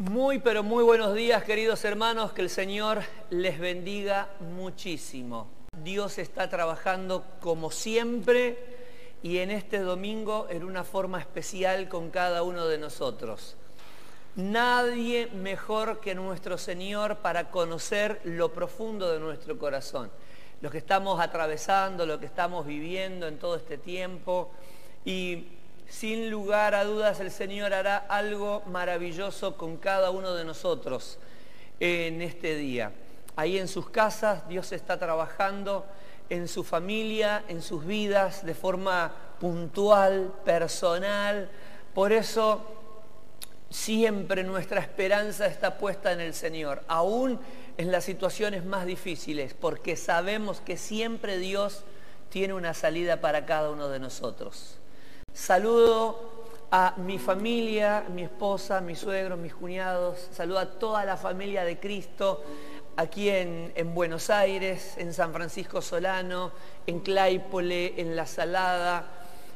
Muy, pero muy buenos días, queridos hermanos, que el Señor les bendiga muchísimo. Dios está trabajando como siempre y en este domingo en una forma especial con cada uno de nosotros. Nadie mejor que nuestro Señor para conocer lo profundo de nuestro corazón, lo que estamos atravesando, lo que estamos viviendo en todo este tiempo y sin lugar a dudas el Señor hará algo maravilloso con cada uno de nosotros en este día. Ahí en sus casas Dios está trabajando en su familia, en sus vidas, de forma puntual, personal. Por eso siempre nuestra esperanza está puesta en el Señor, aún en las situaciones más difíciles, porque sabemos que siempre Dios tiene una salida para cada uno de nosotros. Saludo a mi familia, mi esposa, mis suegros, mis cuñados, saludo a toda la familia de Cristo aquí en, Buenos Aires, en San Francisco Solano, en Claypole, en La Salada.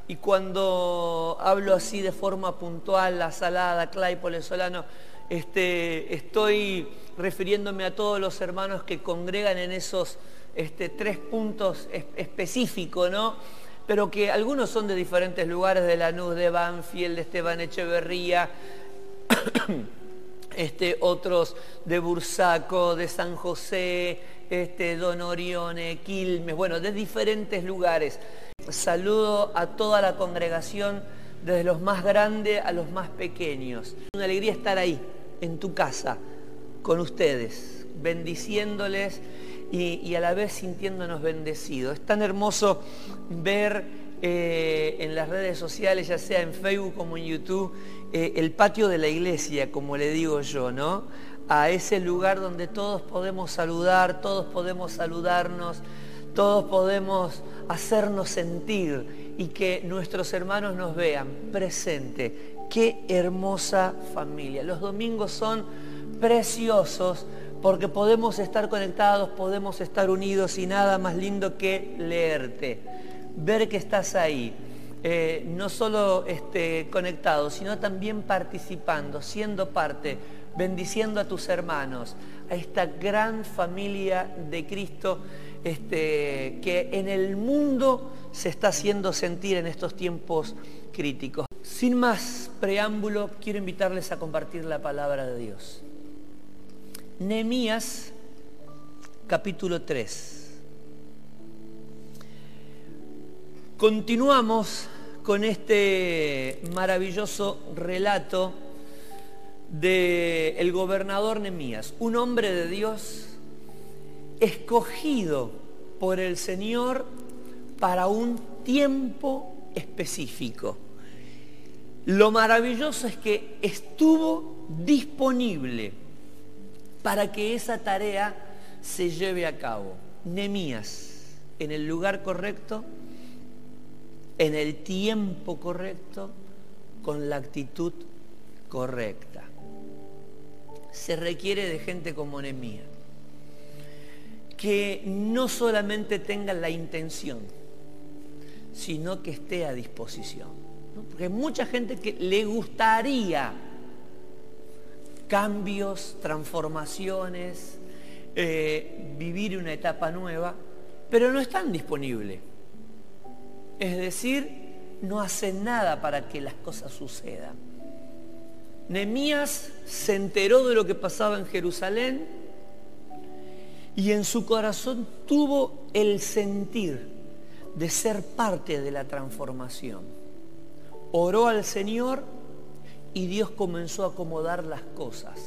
Y cuando hablo así de forma puntual, La Salada, Claypole, Solano, este, estoy refiriéndome a todos los hermanos que congregan en esos este, tres puntos específicos, ¿no? Pero que algunos son de diferentes lugares, de Lanús, de Banfield, de Esteban Echeverría, este, otros de Bursaco, de San José, este, Don Orione, Quilmes, bueno, de diferentes lugares. Saludo a toda la congregación, desde los más grandes a los más pequeños. Una alegría estar ahí, en tu casa, con ustedes, bendiciéndoles y, a la vez sintiéndonos bendecidos. Es tan hermoso ver eh, en las redes sociales, ya sea en Facebook como en YouTube, eh, el patio de la iglesia, como le digo yo, ¿no? A ese lugar donde todos podemos saludar, todos podemos saludarnos, todos podemos hacernos sentir y que nuestros hermanos nos vean presente. Qué hermosa familia. Los domingos son preciosos porque podemos estar conectados, podemos estar unidos y nada más lindo que leerte, ver que estás ahí, eh, no solo este, conectado, sino también participando, siendo parte, bendiciendo a tus hermanos, a esta gran familia de Cristo este, que en el mundo se está haciendo sentir en estos tiempos críticos. Sin más preámbulo, quiero invitarles a compartir la palabra de Dios. Nehemías capítulo 3. Continuamos con este maravilloso relato del gobernador Nehemías, un hombre de Dios escogido por el Señor para un tiempo específico. Lo maravilloso es que estuvo disponible para que esa tarea se lleve a cabo. Nemías, en el lugar correcto, en el tiempo correcto, con la actitud correcta. Se requiere de gente como Nemías, que no solamente tenga la intención, sino que esté a disposición. Porque hay mucha gente que le gustaría cambios, transformaciones, eh, vivir una etapa nueva, pero no están disponibles. Es decir, no hacen nada para que las cosas sucedan. Nemías se enteró de lo que pasaba en Jerusalén y en su corazón tuvo el sentir de ser parte de la transformación. Oró al Señor y Dios comenzó a acomodar las cosas.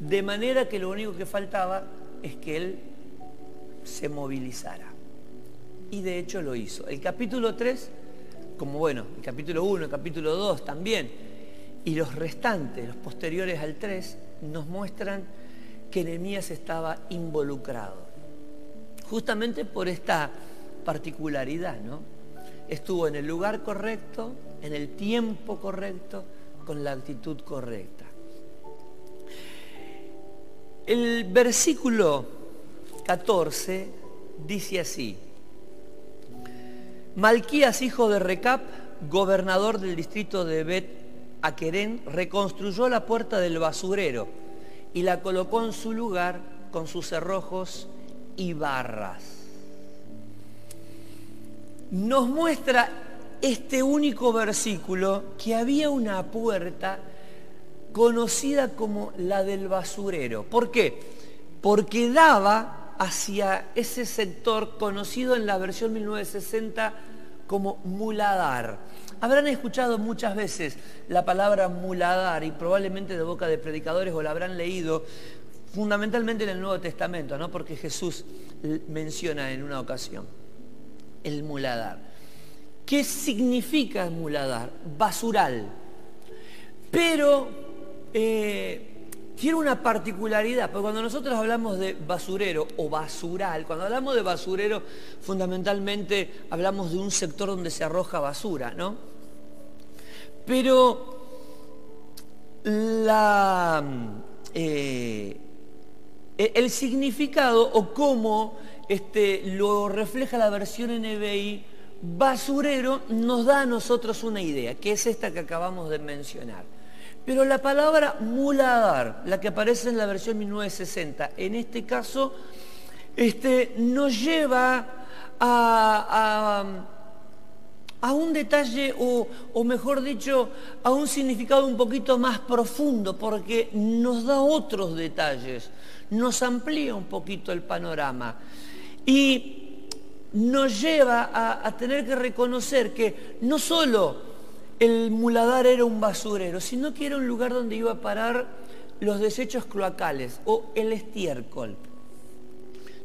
De manera que lo único que faltaba es que Él se movilizara. Y de hecho lo hizo. El capítulo 3, como bueno, el capítulo 1, el capítulo 2 también, y los restantes, los posteriores al 3, nos muestran que Nehemías estaba involucrado. Justamente por esta particularidad, ¿no? Estuvo en el lugar correcto, en el tiempo correcto, con la actitud correcta. El versículo 14 dice así, Malquías, hijo de Recap, gobernador del distrito de Bet Aquerén reconstruyó la puerta del basurero y la colocó en su lugar con sus cerrojos y barras. Nos muestra este único versículo que había una puerta conocida como la del basurero. ¿Por qué? Porque daba hacia ese sector conocido en la versión 1960 como muladar. Habrán escuchado muchas veces la palabra muladar y probablemente de boca de predicadores o la habrán leído fundamentalmente en el Nuevo Testamento, ¿no? porque Jesús menciona en una ocasión el muladar. ¿Qué significa muladar? Basural. Pero eh, tiene una particularidad, porque cuando nosotros hablamos de basurero o basural, cuando hablamos de basurero, fundamentalmente hablamos de un sector donde se arroja basura, ¿no? Pero eh, el significado o cómo este, lo refleja la versión NBI, basurero nos da a nosotros una idea, que es esta que acabamos de mencionar. Pero la palabra muladar, la que aparece en la versión 1960, en este caso, este, nos lleva a, un detalle, o, o, mejor dicho, a un significado un poquito más profundo, porque nos da otros detalles, nos amplía un poquito el panorama. Y nos lleva a, tener que reconocer que no solo el muladar era un basurero, sino que era un lugar donde iba a parar los desechos cloacales o el estiércol.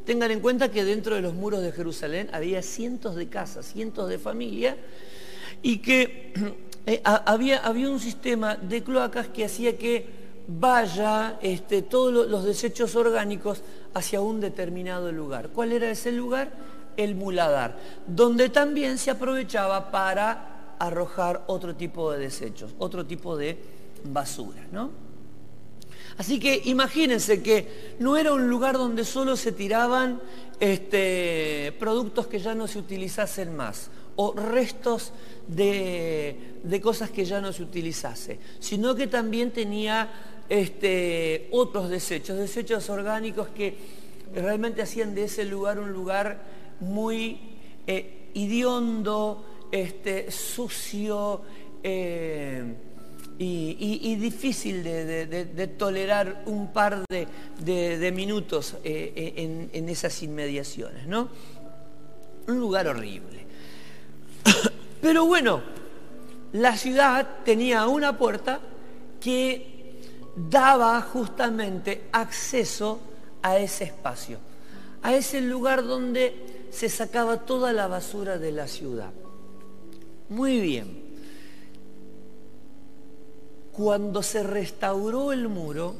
Tengan en cuenta que dentro de los muros de Jerusalén había cientos de casas, cientos de familias, y que eh, había, había, un sistema de cloacas que hacía que vaya este, todos los desechos orgánicos hacia un determinado lugar. ¿Cuál era ese lugar? El muladar, donde también se aprovechaba para arrojar otro tipo de desechos, otro tipo de basura, ¿no? Así que imagínense que no era un lugar donde solo se tiraban este, productos que ya no se utilizasen más o restos de, cosas que ya no se utilizase, sino que también tenía este, otros desechos, desechos orgánicos que realmente hacían de ese lugar un lugar muy eh, idiondo, este, sucio eh, y, difícil de, tolerar un par de, minutos eh, en, en, esas inmediaciones, ¿no? Un lugar horrible. Pero bueno, la ciudad tenía una puerta que daba justamente acceso a ese espacio, a ese lugar donde se sacaba toda la basura de la ciudad. Muy bien. Cuando se restauró el muro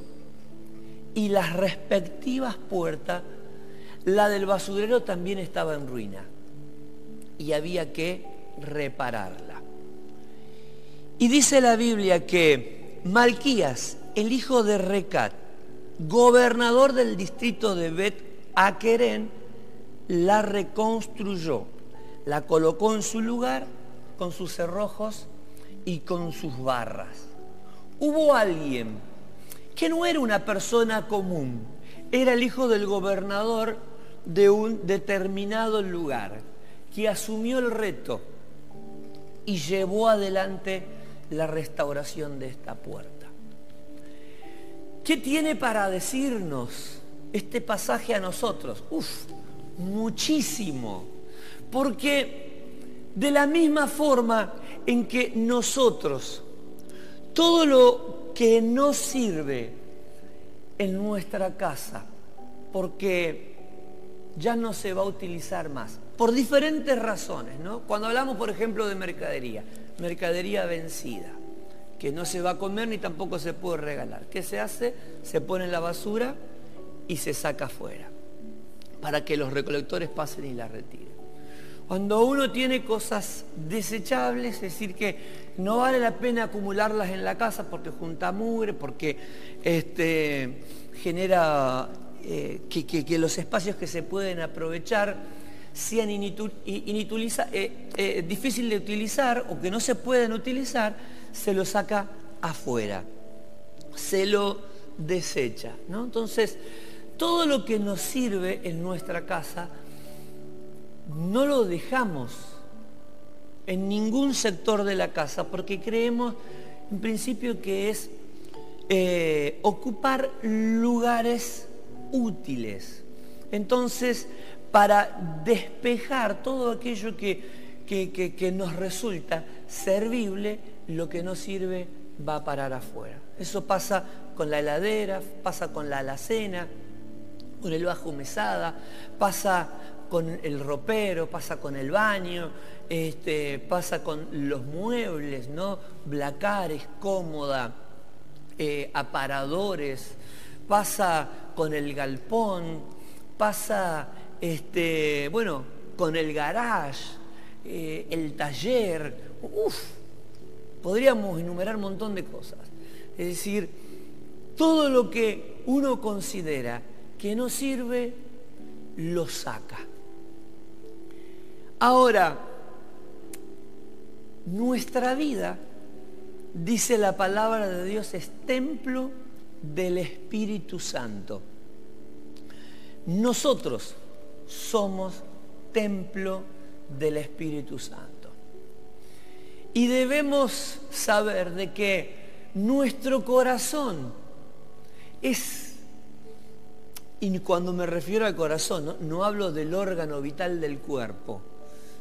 y las respectivas puertas, la del basurero también estaba en ruina y había que repararla. Y dice la Biblia que Malquías, el hijo de Recat, gobernador del distrito de Bet Aquerén, la reconstruyó, la colocó en su lugar con sus cerrojos y con sus barras. Hubo alguien que no era una persona común, era el hijo del gobernador de un determinado lugar, que asumió el reto y llevó adelante la restauración de esta puerta. ¿Qué tiene para decirnos este pasaje a nosotros? Uf, muchísimo. Porque de la misma forma en que nosotros, todo lo que nos sirve en nuestra casa, porque ya no se va a utilizar más, por diferentes razones, ¿no? Cuando hablamos, por ejemplo, de mercadería, mercadería vencida, que no se va a comer ni tampoco se puede regalar. ¿Qué se hace? Se pone en la basura y se saca afuera, para que los recolectores pasen y la retiren. Cuando uno tiene cosas desechables, es decir, que no vale la pena acumularlas en la casa porque junta mugre, porque este, genera eh, que, los espacios que se pueden aprovechar sean eh, eh, difícil de utilizar o que no se pueden utilizar, se lo saca afuera, se lo desecha. ¿no? Entonces, todo lo que nos sirve en nuestra casa, no lo dejamos en ningún sector de la casa porque creemos en principio que es eh, ocupar lugares útiles. Entonces, para despejar todo aquello que, que, nos resulta servible, lo que no sirve va a parar afuera. Eso pasa con la heladera, pasa con la alacena, con el bajo mesada, pasa con el ropero, pasa con el baño, este, pasa con los muebles, ¿no? Blacares, cómoda, eh, aparadores, pasa con el galpón, pasa, este, bueno, con el garage, eh, el taller, uff, podríamos enumerar un montón de cosas. Es decir, todo lo que uno considera que no sirve, lo saca. Ahora, nuestra vida, dice la palabra de Dios, es templo del Espíritu Santo. Nosotros somos templo del Espíritu Santo. Y debemos saber de que nuestro corazón es y cuando me refiero al corazón, no, hablo del órgano vital del cuerpo,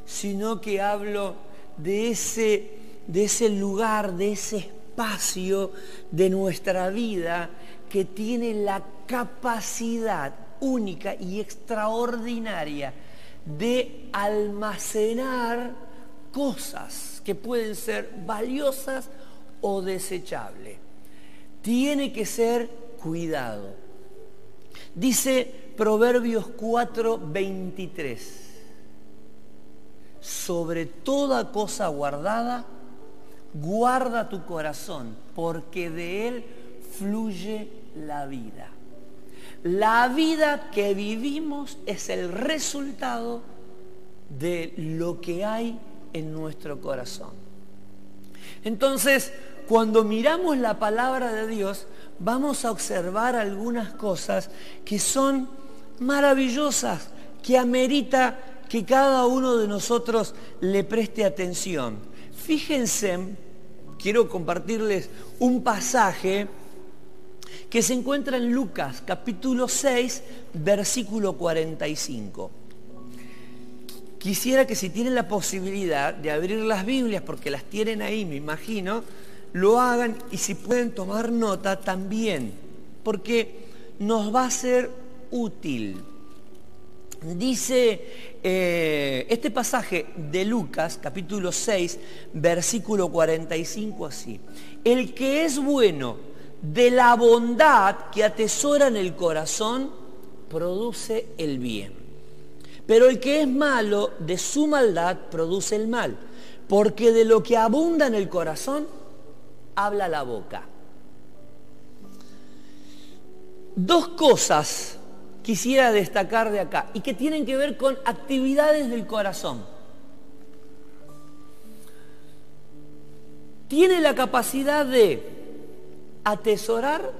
sino que hablo de ese, de ese lugar, de ese espacio de nuestra vida que tiene la capacidad única y extraordinaria de almacenar cosas que pueden ser valiosas o desechables. Tiene que ser cuidado. Dice Proverbios 4, 23 sobre toda cosa guardada, guarda tu corazón, porque de él fluye la vida. La vida que vivimos es el resultado de lo que hay en nuestro corazón. Entonces, cuando miramos la palabra de Dios, vamos a observar algunas cosas que son maravillosas, que amerita que cada uno de nosotros le preste atención. Fíjense, quiero compartirles un pasaje que se encuentra en Lucas capítulo 6, versículo 45. Quisiera que si tienen la posibilidad de abrir las Biblias, porque las tienen ahí, me imagino, lo hagan y si pueden tomar nota también, porque nos va a ser útil. Dice eh, este pasaje de Lucas, capítulo 6, versículo 45 así. El que es bueno de la bondad que atesora en el corazón, produce el bien. Pero el que es malo de su maldad, produce el mal. Porque de lo que abunda en el corazón, habla la boca. Dos cosas quisiera destacar de acá y que tienen que ver con actividades del corazón. Tiene la capacidad de atesorar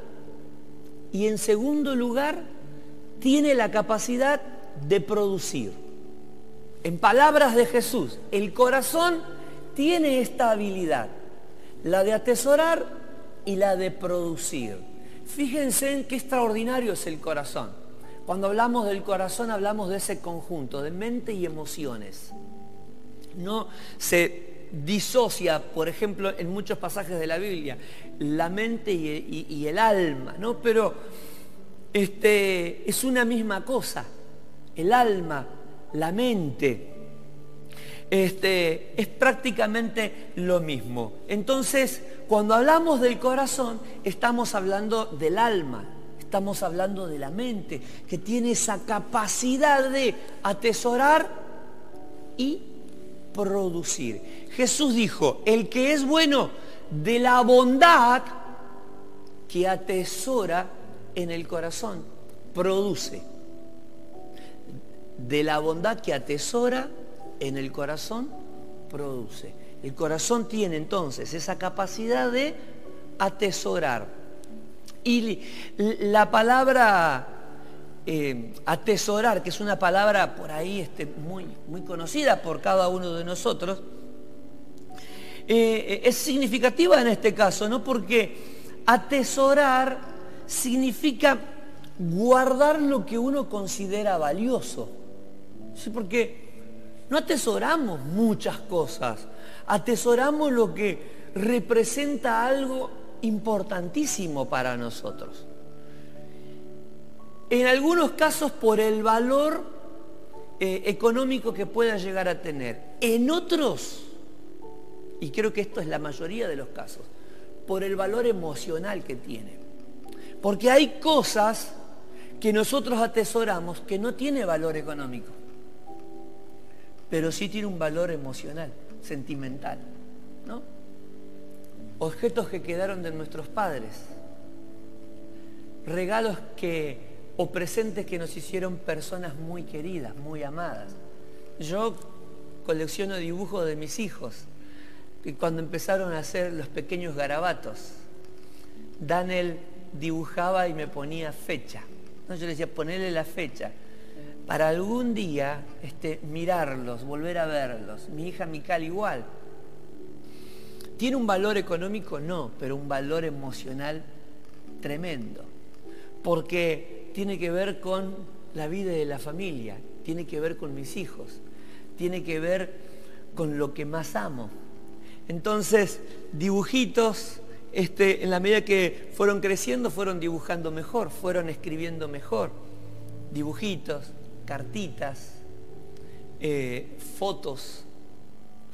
y en segundo lugar tiene la capacidad de producir. En palabras de Jesús, el corazón tiene esta habilidad, la de atesorar y la de producir. Fíjense en qué extraordinario es el corazón. Cuando hablamos del corazón hablamos de ese conjunto de mente y emociones. No se disocia, por ejemplo, en muchos pasajes de la Biblia, la mente y, el alma, ¿no? Pero este, es una misma cosa. El alma, la mente, este, es prácticamente lo mismo. Entonces, cuando hablamos del corazón, estamos hablando del alma, Estamos hablando de la mente, que tiene esa capacidad de atesorar y producir. Jesús dijo, el que es bueno de la bondad que atesora en el corazón, produce. De la bondad que atesora en el corazón, produce. El corazón tiene entonces esa capacidad de atesorar. Y la palabra eh, atesorar, que es una palabra por ahí este, muy, muy conocida por cada uno de nosotros, eh, es significativa en este caso, ¿no? Porque atesorar significa guardar lo que uno considera valioso. ¿Sí? Porque no atesoramos muchas cosas, atesoramos lo que representa algo importantísimo para nosotros. En algunos casos por el valor eh, económico que pueda llegar a tener. En otros, y creo que esto es la mayoría de los casos, por el valor emocional que tiene. Porque hay cosas que nosotros atesoramos que no tiene valor económico, pero sí tiene un valor emocional, sentimental, ¿no? Objetos que quedaron de nuestros padres, regalos que o presentes que nos hicieron personas muy queridas, muy amadas. Yo colecciono dibujos de mis hijos, y cuando empezaron a hacer los pequeños garabatos, Daniel dibujaba y me ponía fecha. yo le decía, ponele la fecha. Para algún día este, mirarlos, volver a verlos. Mi hija Mical igual. ¿Tiene un valor económico? No, pero un valor emocional tremendo. Porque tiene que ver con la vida de la familia, tiene que ver con mis hijos, tiene que ver con lo que más amo. Entonces, dibujitos, este, en la medida que fueron creciendo, fueron dibujando mejor, fueron escribiendo mejor. Dibujitos, cartitas, eh, fotos,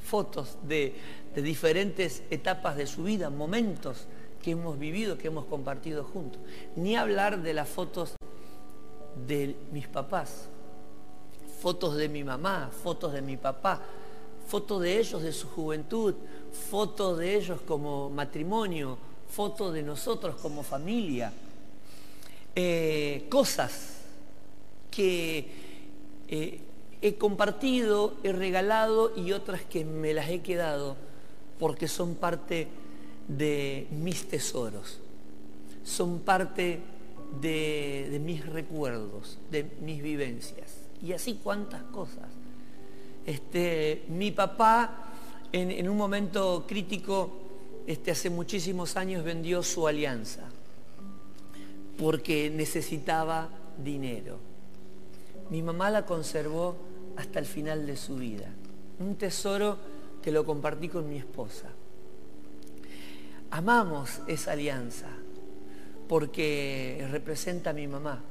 fotos de, diferentes etapas de su vida, momentos que hemos vivido, que hemos compartido juntos. Ni hablar de las fotos de mis papás, fotos de mi mamá, fotos de mi papá, fotos de ellos de su juventud, fotos de ellos como matrimonio, fotos de nosotros como familia, eh, cosas que eh, he compartido, he regalado y otras que me las he quedado porque son parte de mis tesoros, son parte de, mis recuerdos, de mis vivencias. Y así cuántas cosas. Este, mi papá en, un momento crítico, este, hace muchísimos años vendió su alianza porque necesitaba dinero. Mi mamá la conservó hasta el final de su vida. Un tesoro que lo compartí con mi esposa. Amamos esa alianza porque representa a mi mamá.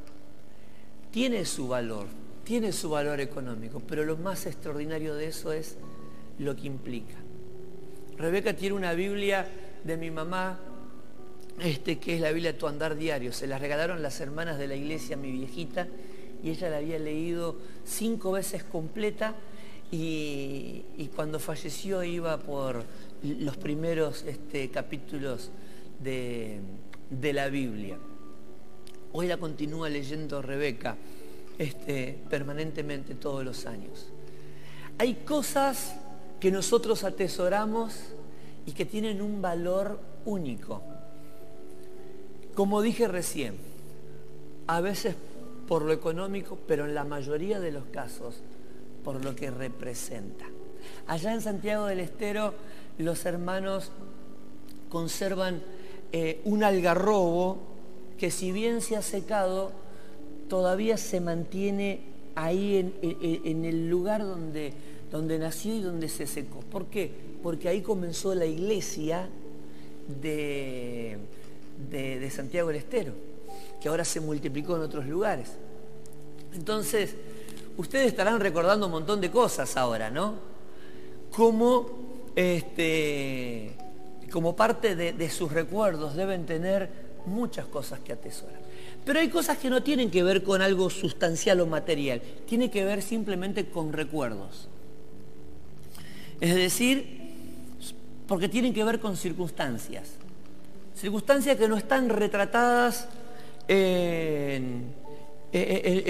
Tiene su valor, tiene su valor económico, pero lo más extraordinario de eso es lo que implica. Rebeca tiene una Biblia de mi mamá, este, que es la Biblia de tu andar diario. Se la regalaron las hermanas de la iglesia, mi viejita, y ella la había leído cinco veces completa y, cuando falleció iba por los primeros este, capítulos de, de la Biblia. Hoy la continúa leyendo Rebeca este, permanentemente todos los años. Hay cosas que nosotros atesoramos y que tienen un valor único. Como dije recién, a veces por lo económico, pero en la mayoría de los casos por lo que representa. Allá en Santiago del Estero los hermanos conservan eh, un algarrobo que si bien se ha secado, todavía se mantiene ahí en, el lugar donde, donde nació y donde se secó. ¿Por qué? Porque ahí comenzó la iglesia de, de Santiago del Estero, que ahora se multiplicó en otros lugares. Entonces, ustedes estarán recordando un montón de cosas ahora, ¿no? Como este, como parte de, sus recuerdos deben tener muchas cosas que atesorar. Pero hay cosas que no tienen que ver con algo sustancial o material, tiene que ver simplemente con recuerdos. Es decir, porque tienen que ver con circunstancias. Circunstancias que no están retratadas en,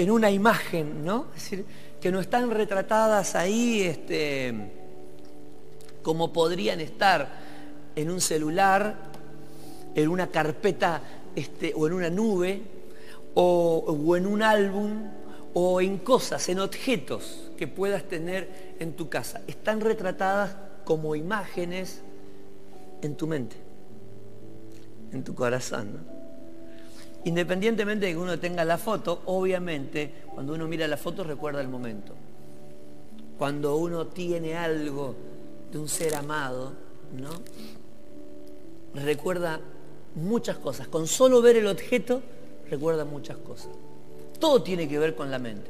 una imagen, ¿no? Es decir, que no están retratadas ahí este, como podrían estar en un celular en una carpeta este, o en una nube o, o en un álbum o en cosas, en objetos que puedas tener en tu casa. Están retratadas como imágenes en tu mente, en tu corazón. Independientemente de que uno tenga la foto, obviamente cuando uno mira la foto recuerda el momento. Cuando uno tiene algo de un ser amado, ¿no? Recuerda muchas cosas. Con solo ver el objeto, recuerda muchas cosas. Todo tiene que ver con la mente.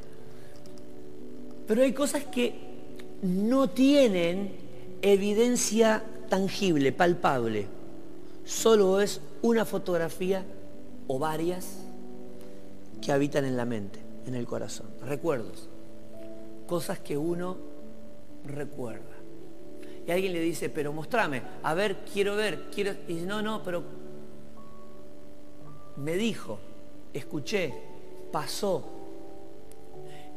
Pero hay cosas que no tienen evidencia tangible, palpable. Solo es una fotografía o varias que habitan en la mente, en el corazón. Recuerdos. Cosas que uno recuerda. Y alguien le dice, pero mostrame, a ver, quiero ver, quiero... Y no, no, pero me dijo, escuché, pasó.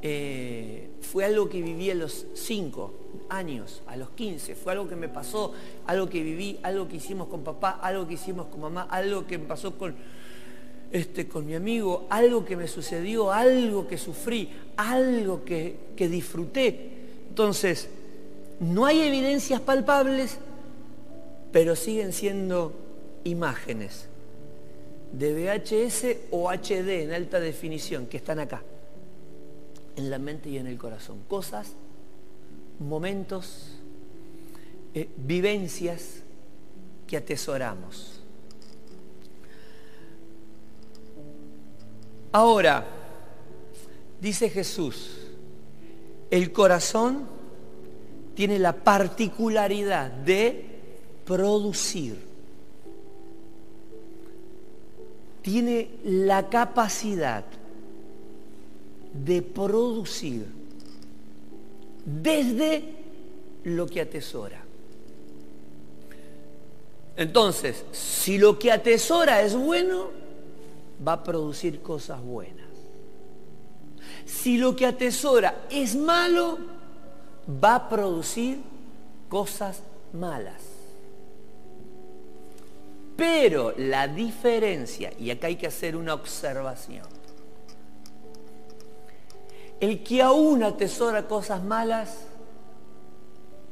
Eh, fue algo que viví a los 5 años, a los 15, fue algo que me pasó, algo que viví, algo que hicimos con papá, algo que hicimos con mamá, algo que me pasó con, este, con mi amigo, algo que me sucedió, algo que sufrí, algo que, que disfruté. Entonces, no hay evidencias palpables, pero siguen siendo imágenes de VHS o HD en alta definición que están acá, en la mente y en el corazón. Cosas, momentos, eh, vivencias que atesoramos. Ahora, dice Jesús, el corazón tiene la particularidad de producir. Tiene la capacidad de producir desde lo que atesora. Entonces, si lo que atesora es bueno, va a producir cosas buenas. Si lo que atesora es malo, va a producir cosas malas. Pero la diferencia, y acá hay que hacer una observación, el que aún atesora cosas malas,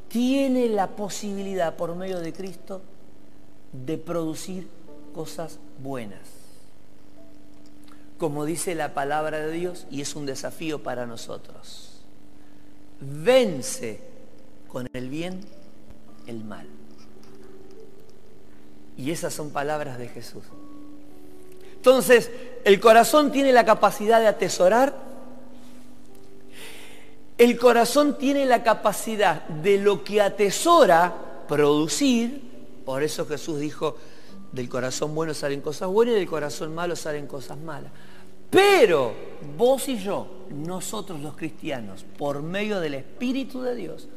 tiene la posibilidad por medio de Cristo de producir cosas buenas como dice la palabra de Dios, y es un desafío para nosotros. Vence con el bien el mal. Y esas son palabras de Jesús. Entonces, el corazón tiene la capacidad de atesorar. El corazón tiene la capacidad de lo que atesora producir. Por eso Jesús dijo, del corazón bueno salen cosas buenas y del corazón malo salen cosas malas. Pero vos y yo, nosotros los cristianos, por medio del Espíritu de Dios,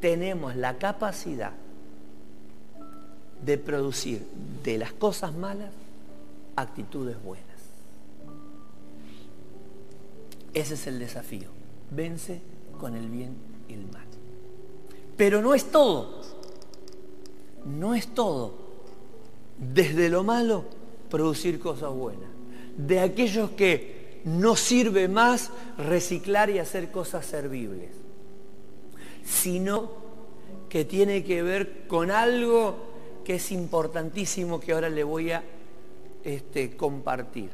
tenemos la capacidad de producir de las cosas malas actitudes buenas. Ese es el desafío. Vence con el bien y el mal. Pero no es todo. No es todo. Desde lo malo, producir cosas buenas de aquellos que no sirve más reciclar y hacer cosas servibles, sino que tiene que ver con algo que es importantísimo que ahora le voy a este, compartir.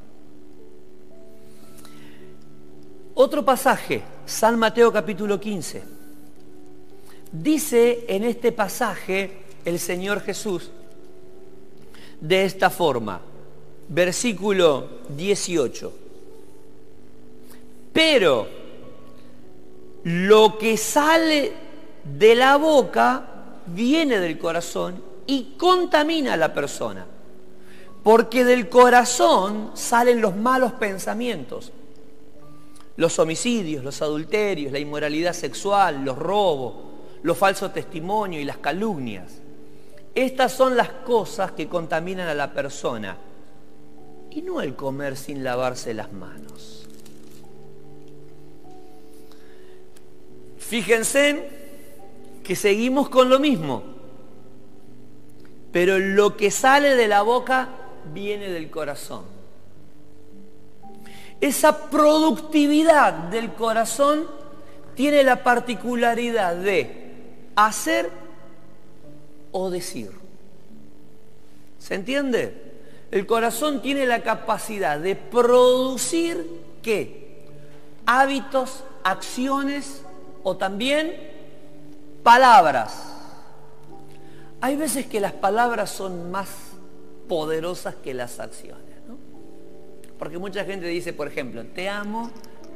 Otro pasaje, San Mateo capítulo 15. Dice en este pasaje el Señor Jesús de esta forma, versículo 18. Pero lo que sale de la boca viene del corazón y contamina a la persona. Porque del corazón salen los malos pensamientos, los homicidios, los adulterios, la inmoralidad sexual, los robos, los falsos testimonios y las calumnias. Estas son las cosas que contaminan a la persona y no el comer sin lavarse las manos. Fíjense que seguimos con lo mismo, pero lo que sale de la boca viene del corazón. Esa productividad del corazón tiene la particularidad de hacer o decir. ¿Se entiende? El corazón tiene la capacidad de producir qué? Hábitos, acciones o también palabras. Hay veces que las palabras son más poderosas que las acciones, ¿no? Porque mucha gente dice, por ejemplo, te amo,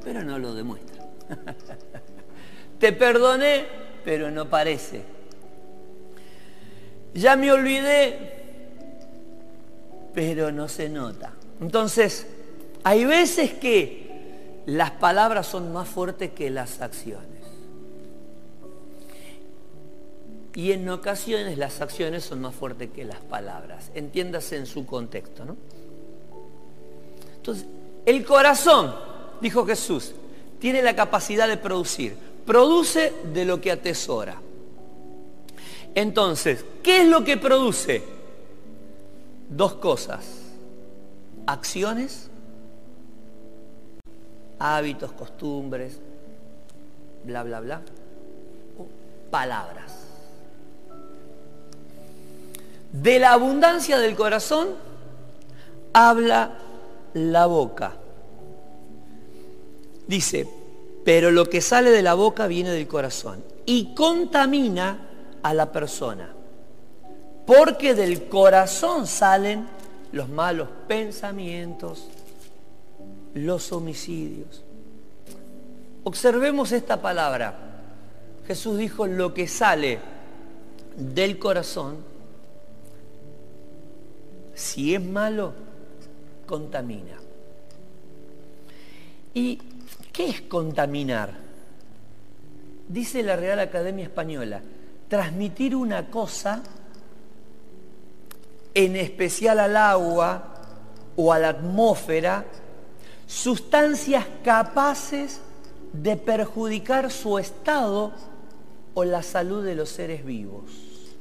pero no lo demuestra. te perdoné, pero no parece. Ya me olvidé, pero no se nota. Entonces, hay veces que las palabras son más fuertes que las acciones. Y en ocasiones las acciones son más fuertes que las palabras. Entiéndase en su contexto, ¿no? Entonces, el corazón, dijo Jesús, tiene la capacidad de producir. Produce de lo que atesora. Entonces, ¿qué es lo que produce? Dos cosas. Acciones, hábitos, costumbres, bla, bla, bla. O palabras. De la abundancia del corazón habla la boca. Dice, pero lo que sale de la boca viene del corazón y contamina a la persona. Porque del corazón salen los malos pensamientos, los homicidios. Observemos esta palabra. Jesús dijo, lo que sale del corazón si es malo, contamina. ¿Y qué es contaminar? Dice la Real Academia Española, transmitir una cosa, en especial al agua o a la atmósfera, sustancias capaces de perjudicar su estado o la salud de los seres vivos.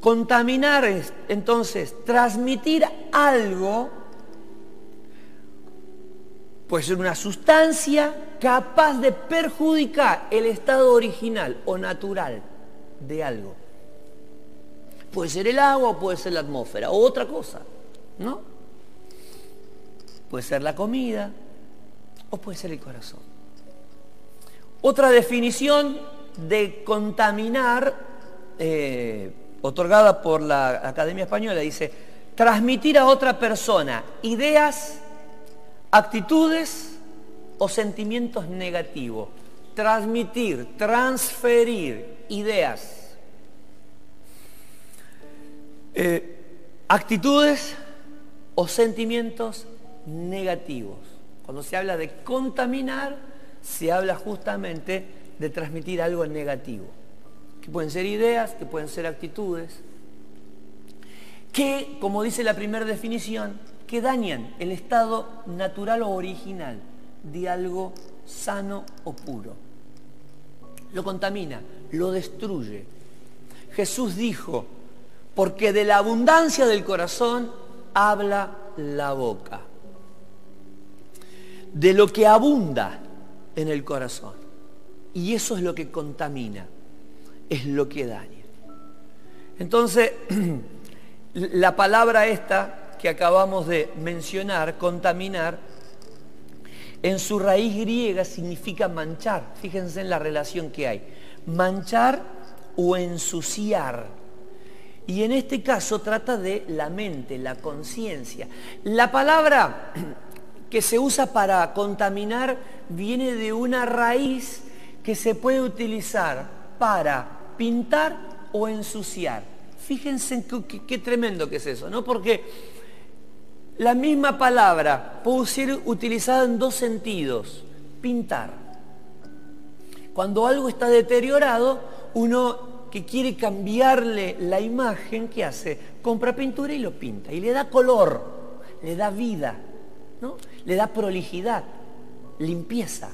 Contaminar es entonces transmitir algo, puede ser una sustancia capaz de perjudicar el estado original o natural de algo. Puede ser el agua, puede ser la atmósfera, o otra cosa, ¿no? Puede ser la comida, o puede ser el corazón. Otra definición de contaminar eh, otorgada por la Academia Española, dice, transmitir a otra persona ideas, actitudes o sentimientos negativos. Transmitir, transferir ideas, eh, actitudes o sentimientos negativos. Cuando se habla de contaminar, se habla justamente de transmitir algo negativo que pueden ser ideas, que pueden ser actitudes, que, como dice la primera definición, que dañan el estado natural o original de algo sano o puro. Lo contamina, lo destruye. Jesús dijo, porque de la abundancia del corazón habla la boca. De lo que abunda en el corazón. Y eso es lo que contamina es lo que daña. Entonces, la palabra esta que acabamos de mencionar, contaminar, en su raíz griega significa manchar. Fíjense en la relación que hay. Manchar o ensuciar. Y en este caso trata de la mente, la conciencia. La palabra que se usa para contaminar viene de una raíz que se puede utilizar para pintar o ensuciar. Fíjense qué, tremendo que es eso, ¿no? Porque la misma palabra puede ser utilizada en dos sentidos. Pintar. Cuando algo está deteriorado, uno que quiere cambiarle la imagen, ¿qué hace? Compra pintura y lo pinta. Y le da color, le da vida, ¿no? Le da prolijidad, limpieza.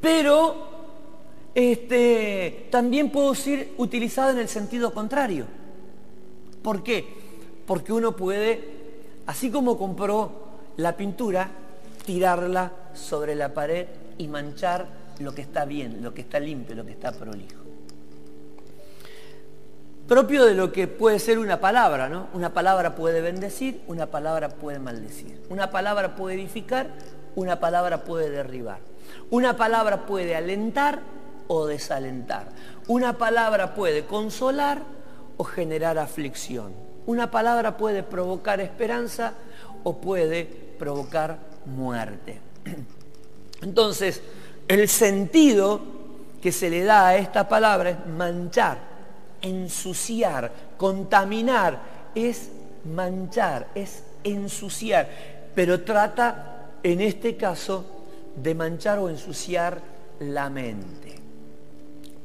Pero este, también puede ser utilizado en el sentido contrario. ¿Por qué? porque uno puede, así como compró la pintura, tirarla sobre la pared y manchar lo que está bien, lo que está limpio, lo que está prolijo. Propio de lo que puede ser una palabra, ¿no? Una palabra puede bendecir, una palabra puede maldecir. Una palabra puede edificar, una palabra puede derribar. Una palabra puede alentar o desalentar. Una palabra puede consolar o generar aflicción. Una palabra puede provocar esperanza o puede provocar muerte. Entonces, el sentido que se le da a esta palabra es manchar, ensuciar, contaminar, es manchar, es ensuciar, pero trata en este caso de manchar o ensuciar la mente.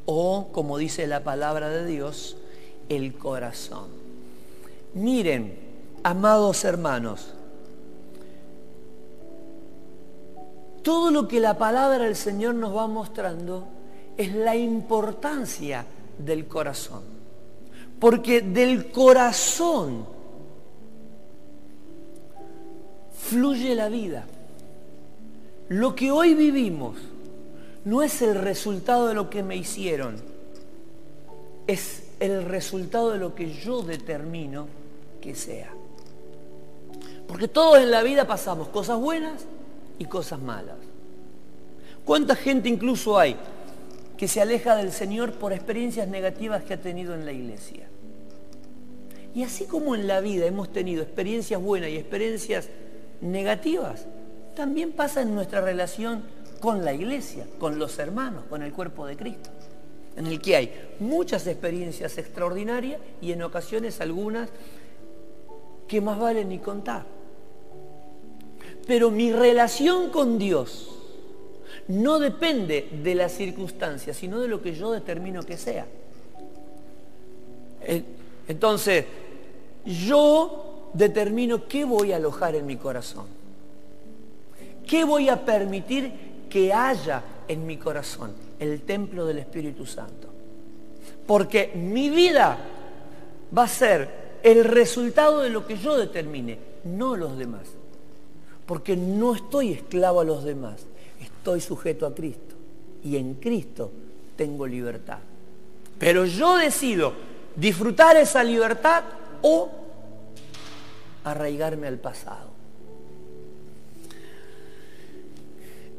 O, como dice la palabra de Dios, el corazón. Miren, amados hermanos, todo lo que la palabra del Señor nos va mostrando es la importancia del corazón. Porque del corazón fluye la vida. Lo que hoy vivimos no es el resultado de lo que me hicieron, es el resultado de lo que yo determino que sea. Porque todos en la vida pasamos cosas buenas y cosas malas. ¿Cuánta gente incluso hay que se aleja del Señor por experiencias negativas que ha tenido en la iglesia. Y así como en la vida hemos tenido experiencias buenas y experiencias negativas, también pasa en nuestra relación con la iglesia, con los hermanos, con el cuerpo de Cristo, en el que hay muchas experiencias extraordinarias y en ocasiones algunas que más vale ni contar. Pero mi relación con Dios no depende de las circunstancias, sino de lo que yo determino que sea. Entonces, yo determino qué voy a alojar en mi corazón. ¿Qué voy a permitir que haya en mi corazón? El templo del Espíritu Santo. Porque mi vida va a ser el resultado de lo que yo determine, no los demás. Porque no estoy esclavo a los demás estoy sujeto a Cristo y en Cristo tengo libertad. Pero yo decido disfrutar esa libertad o arraigarme al pasado.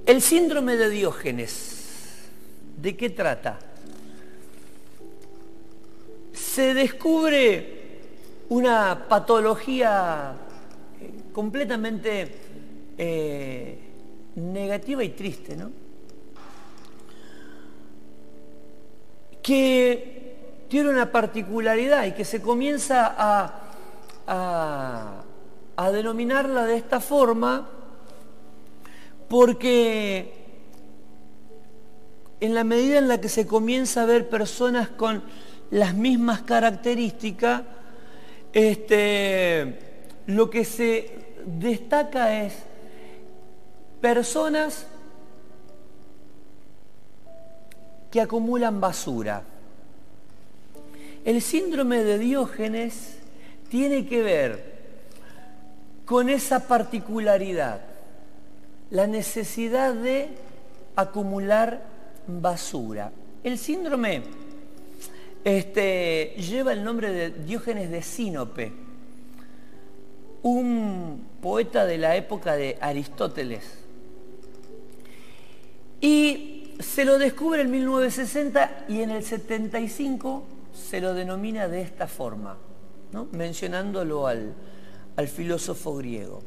El síndrome de Diógenes, ¿de qué trata? Se descubre una patología eh, completamente eh, negativa y triste, ¿no? Que tiene una particularidad y que se comienza a, a, denominarla de esta forma porque en la medida en la que se comienza a ver personas con las mismas características, este, lo que se destaca es personas que acumulan basura. El síndrome de Diógenes tiene que ver con esa particularidad, la necesidad de acumular basura. El síndrome este, lleva el nombre de Diógenes de Sinope, un poeta de la época de Aristóteles. Y se lo descubre en 1960 y en el 75 se lo denomina de esta forma, mencionándolo al, filósofo griego.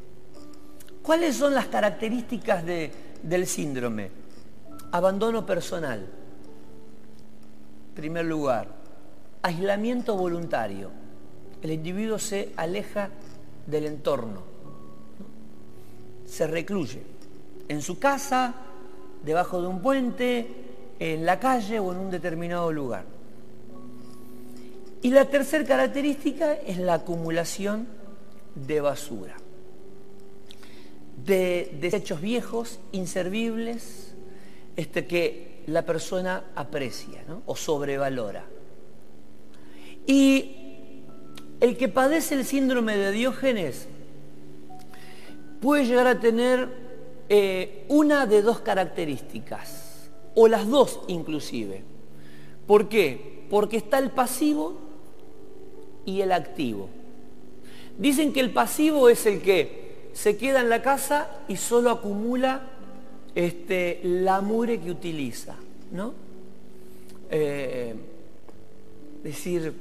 ¿Cuáles son las características del síndrome? Abandono personal, primer lugar. Aislamiento voluntario. El individuo se aleja del entorno, se recluye en su casa, debajo de un puente, en la calle o en un determinado lugar. Y la tercera característica es la acumulación de basura, de desechos viejos, inservibles, este, que la persona aprecia o sobrevalora. Y el que padece el síndrome de Diógenes puede llegar a tener eh, una de dos características, o las dos inclusive. ¿Por qué? Porque está el pasivo y el activo. Dicen que el pasivo es el que se queda en la casa y solo acumula este, la mure que utiliza, ¿no? Eh, decir,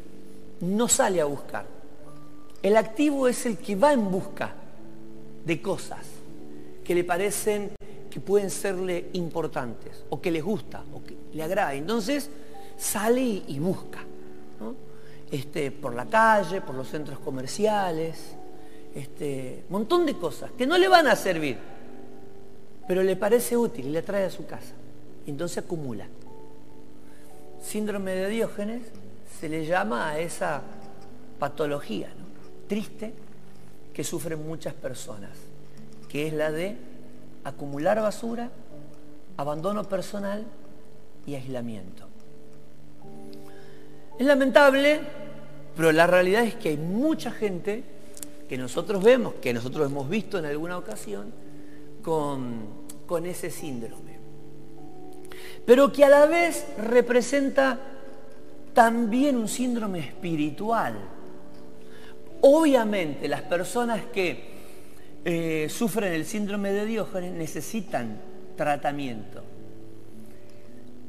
no sale a buscar. El activo es el que va en busca de cosas que le parecen que pueden serle importantes o que les gusta o que le agrada. Entonces sale y busca. Este, por la calle, por los centros comerciales, este, montón de cosas que no le van a servir, pero le parece útil y le trae a su casa. Entonces acumula. Síndrome de Diógenes se le llama a esa patología triste que sufren muchas personas, que es la de acumular basura, abandono personal y aislamiento. Es lamentable, pero la realidad es que hay mucha gente que nosotros vemos, que nosotros hemos visto en alguna ocasión, con, con ese síndrome. Pero que a la vez representa también un síndrome espiritual. Obviamente las personas que eh, sufren el síndrome de Diógenes necesitan tratamiento.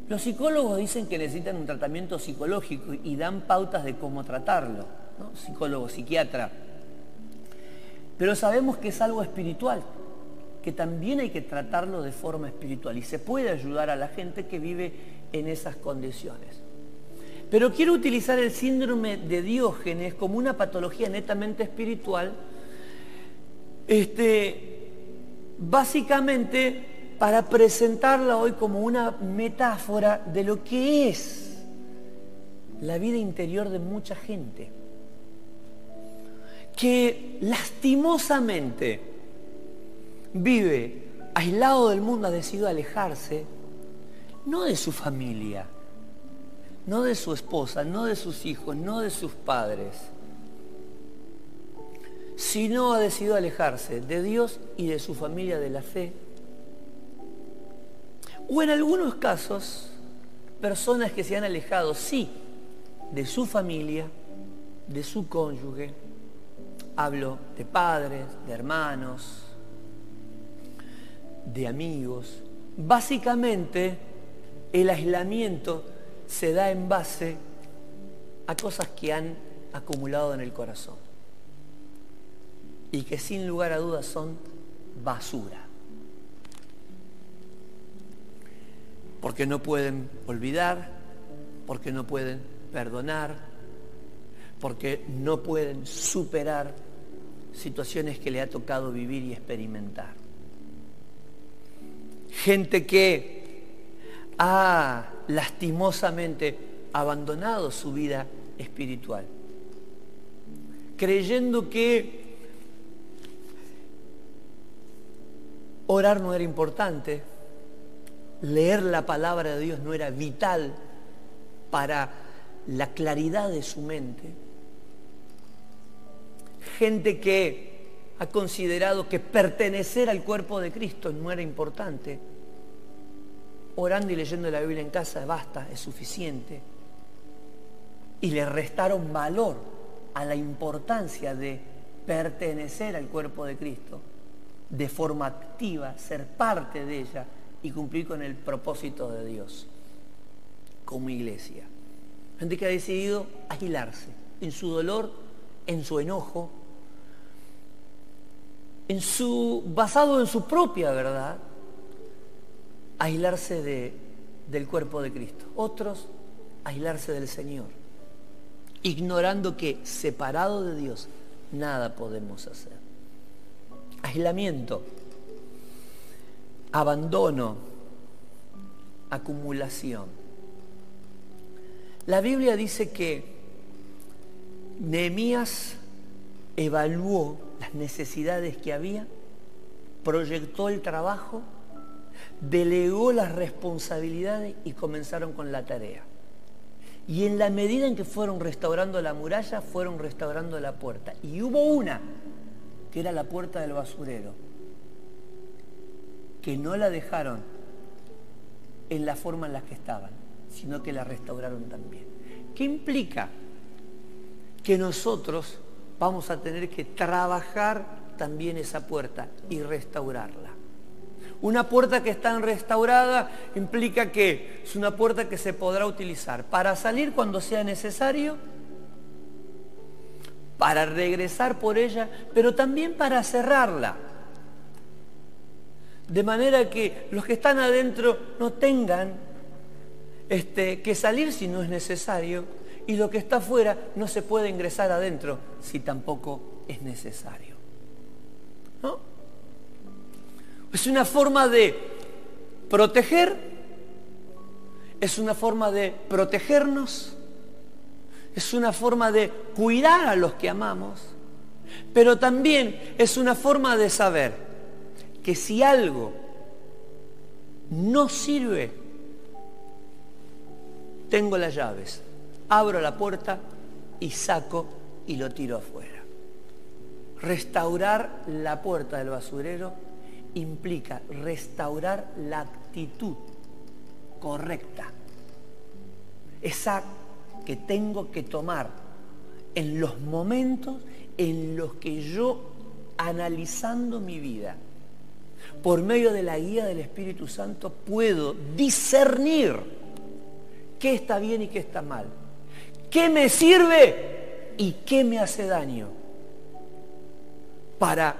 Los psicólogos dicen que necesitan un tratamiento psicológico y dan pautas de cómo tratarlo, psicólogo, psiquiatra. Pero sabemos que es algo espiritual, que también hay que tratarlo de forma espiritual y se puede ayudar a la gente que vive en esas condiciones. Pero quiero utilizar el síndrome de Diógenes como una patología netamente espiritual, este, básicamente para presentarla hoy como una metáfora de lo que es la vida interior de mucha gente, que lastimosamente vive aislado del mundo, ha decidido alejarse, no de su familia, no de su esposa, no de sus hijos, no de sus padres, sino ha decidido alejarse de Dios y de su familia de la fe. O en algunos casos, personas que se han alejado, sí, de su familia, de su cónyuge. Hablo de padres, de hermanos, de amigos. Básicamente, el aislamiento se da en base a cosas que han acumulado en el corazón y que sin lugar a dudas son basura. Porque no pueden olvidar, porque no pueden perdonar, porque no pueden superar situaciones que le ha tocado vivir y experimentar. Gente que ha lastimosamente abandonado su vida espiritual, creyendo que orar no era importante, leer la palabra de Dios no era vital para la claridad de su mente. Gente que ha considerado que pertenecer al cuerpo de Cristo no era importante orando y leyendo la Biblia en casa basta, es suficiente. Y le restaron valor a la importancia de pertenecer al cuerpo de Cristo de forma activa, ser parte de ella y cumplir con el propósito de Dios como iglesia. Gente que ha decidido agilarse en su dolor, en su enojo, en su, basado en su propia verdad, aislarse de, del cuerpo de Cristo. Otros, aislarse del Señor. Ignorando que separado de Dios nada podemos hacer. Aislamiento, abandono, acumulación. La Biblia dice que Nehemías evaluó las necesidades que había, proyectó el trabajo delegó las responsabilidades y comenzaron con la tarea. Y en la medida en que fueron restaurando la muralla, fueron restaurando la puerta. Y hubo una, que era la puerta del basurero, que no la dejaron en la forma en la que estaban, sino que la restauraron también. ¿Qué implica? Que nosotros vamos a tener que trabajar también esa puerta y restaurarla. Una puerta que está restaurada implica que es una puerta que se podrá utilizar para salir cuando sea necesario, para regresar por ella, pero también para cerrarla. De manera que los que están adentro no tengan este, que salir si no es necesario y lo que está afuera no se puede ingresar adentro si tampoco es necesario. ¿No? Es una forma de proteger, es una forma de protegernos, es una forma de cuidar a los que amamos, pero también es una forma de saber que si algo no sirve, tengo las llaves, abro la puerta y saco y lo tiro afuera. Restaurar la puerta del basurero implica restaurar la actitud correcta, esa que tengo que tomar en los momentos en los que yo, analizando mi vida, por medio de la guía del Espíritu Santo, puedo discernir qué está bien y qué está mal, qué me sirve y qué me hace daño, para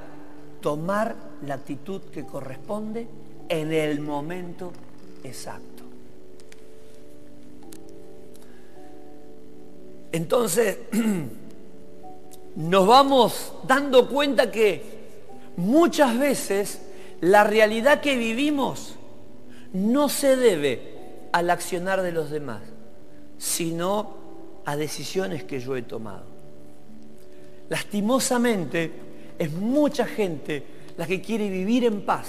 tomar la actitud que corresponde en el momento exacto. Entonces, nos vamos dando cuenta que muchas veces la realidad que vivimos no se debe al accionar de los demás, sino a decisiones que yo he tomado. Lastimosamente, es mucha gente la que quiere vivir en paz,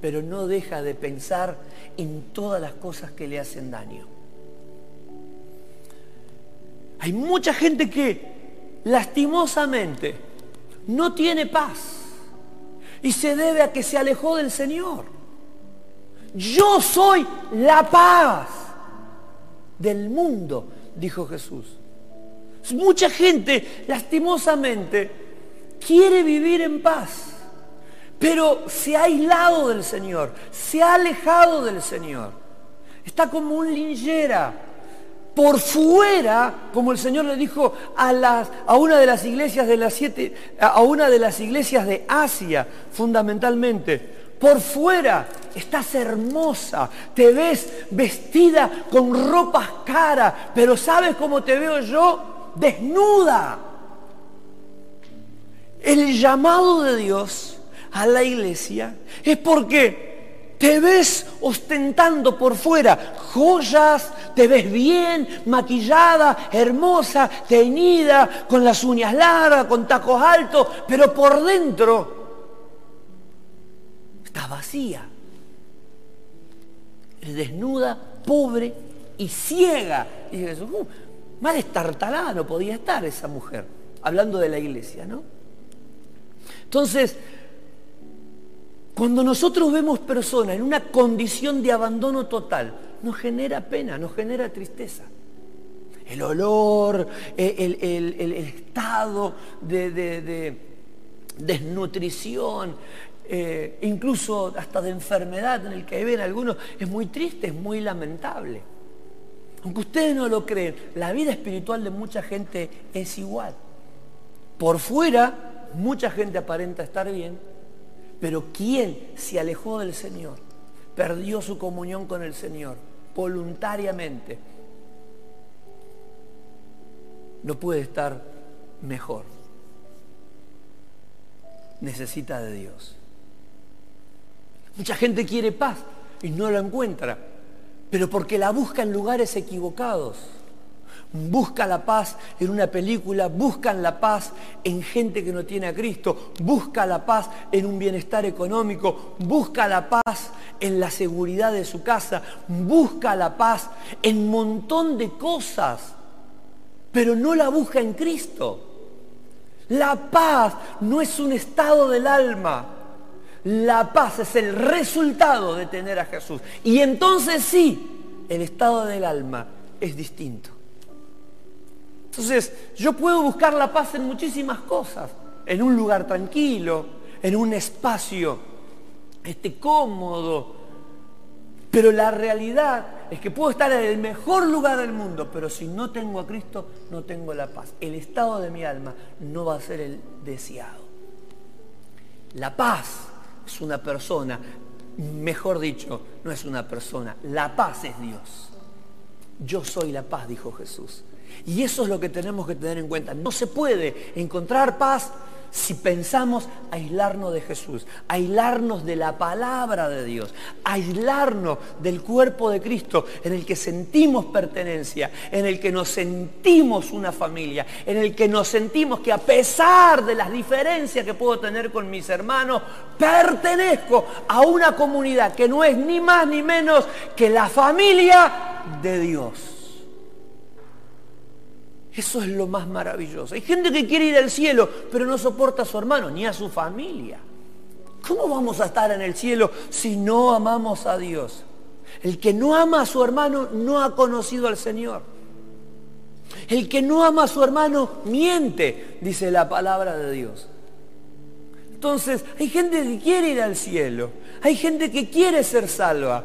pero no deja de pensar en todas las cosas que le hacen daño. Hay mucha gente que lastimosamente no tiene paz y se debe a que se alejó del Señor. Yo soy la paz del mundo, dijo Jesús. Mucha gente, lastimosamente, quiere vivir en paz, pero se ha aislado del Señor, se ha alejado del Señor. Está como un linjera. Por fuera, como el Señor le dijo a, una de las iglesias de las siete, a una de las iglesias de Asia, fundamentalmente, por fuera estás hermosa, te ves vestida con ropas caras, pero ¿sabes cómo te veo yo? Desnuda. El llamado de Dios a la iglesia es porque te ves ostentando por fuera joyas, te ves bien, maquillada, hermosa, teñida, con las uñas largas, con tacos altos, pero por dentro está vacía. Es desnuda, pobre y ciega. Y dice uh, más destartalada no podía estar esa mujer, hablando de la iglesia, ¿no? Entonces, cuando nosotros vemos personas en una condición de abandono total, nos genera pena, nos genera tristeza. El olor, el, estado de, desnutrición, eh, incluso hasta de enfermedad en el que ven algunos, es muy triste, es muy lamentable. Aunque ustedes no lo creen, la vida espiritual de mucha gente es igual. Por fuera, mucha gente aparenta estar bien, pero ¿quién se alejó del Señor? Perdió su comunión con el Señor voluntariamente. No puede estar mejor. Necesita de Dios. Mucha gente quiere paz y no la encuentra, pero porque la busca en lugares equivocados. Busca la paz en una película, buscan la paz en gente que no tiene a Cristo, busca la paz en un bienestar económico, busca la paz en la seguridad de su casa, busca la paz en un montón de cosas, pero no la busca en Cristo. La paz no es un estado del alma. La paz es el resultado de tener a Jesús. Y entonces sí, el estado del alma es distinto. Entonces, yo puedo buscar la paz en muchísimas cosas, en un lugar tranquilo, en un espacio este, cómodo, pero la realidad es que puedo estar en el mejor lugar del mundo, pero si no tengo a Cristo, no tengo la paz. El estado de mi alma no va a ser el deseado. La paz es una persona, mejor dicho, no es una persona, la paz es Dios. Yo soy la paz, dijo Jesús. Y eso es lo que tenemos que tener en cuenta. No se puede encontrar paz si pensamos aislarnos de Jesús, aislarnos de la palabra de Dios, aislarnos del cuerpo de Cristo en el que sentimos pertenencia, en el que nos sentimos una familia, en el que nos sentimos que a pesar de las diferencias que puedo tener con mis hermanos, pertenezco a una comunidad que no es ni más ni menos que la familia de Dios. Eso es lo más maravilloso. Hay gente que quiere ir al cielo, pero no soporta a su hermano ni a su familia. ¿Cómo vamos a estar en el cielo si no amamos a Dios? El que no ama a su hermano no ha conocido al Señor. El que no ama a su hermano miente, dice la palabra de Dios. Entonces, hay gente que quiere ir al cielo, hay gente que quiere ser salva,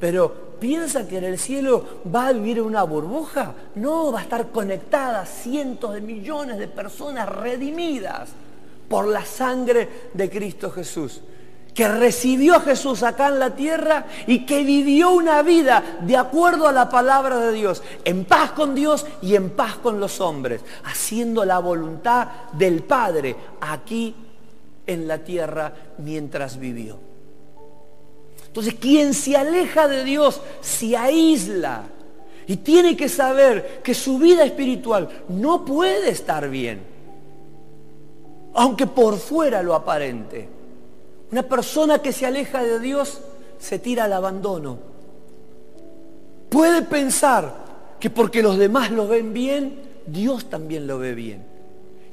pero piensa que en el cielo va a vivir una burbuja. No, va a estar conectada cientos de millones de personas redimidas por la sangre de Cristo Jesús que recibió a Jesús acá en la tierra y que vivió una vida de acuerdo a la palabra de Dios, en paz con Dios y en paz con los hombres, haciendo la voluntad del Padre aquí en la tierra mientras vivió. Entonces, quien se aleja de Dios se aísla y tiene que saber que su vida espiritual no puede estar bien, aunque por fuera lo aparente. Una persona que se aleja de Dios se tira al abandono. Puede pensar que porque los demás lo ven bien, Dios también lo ve bien.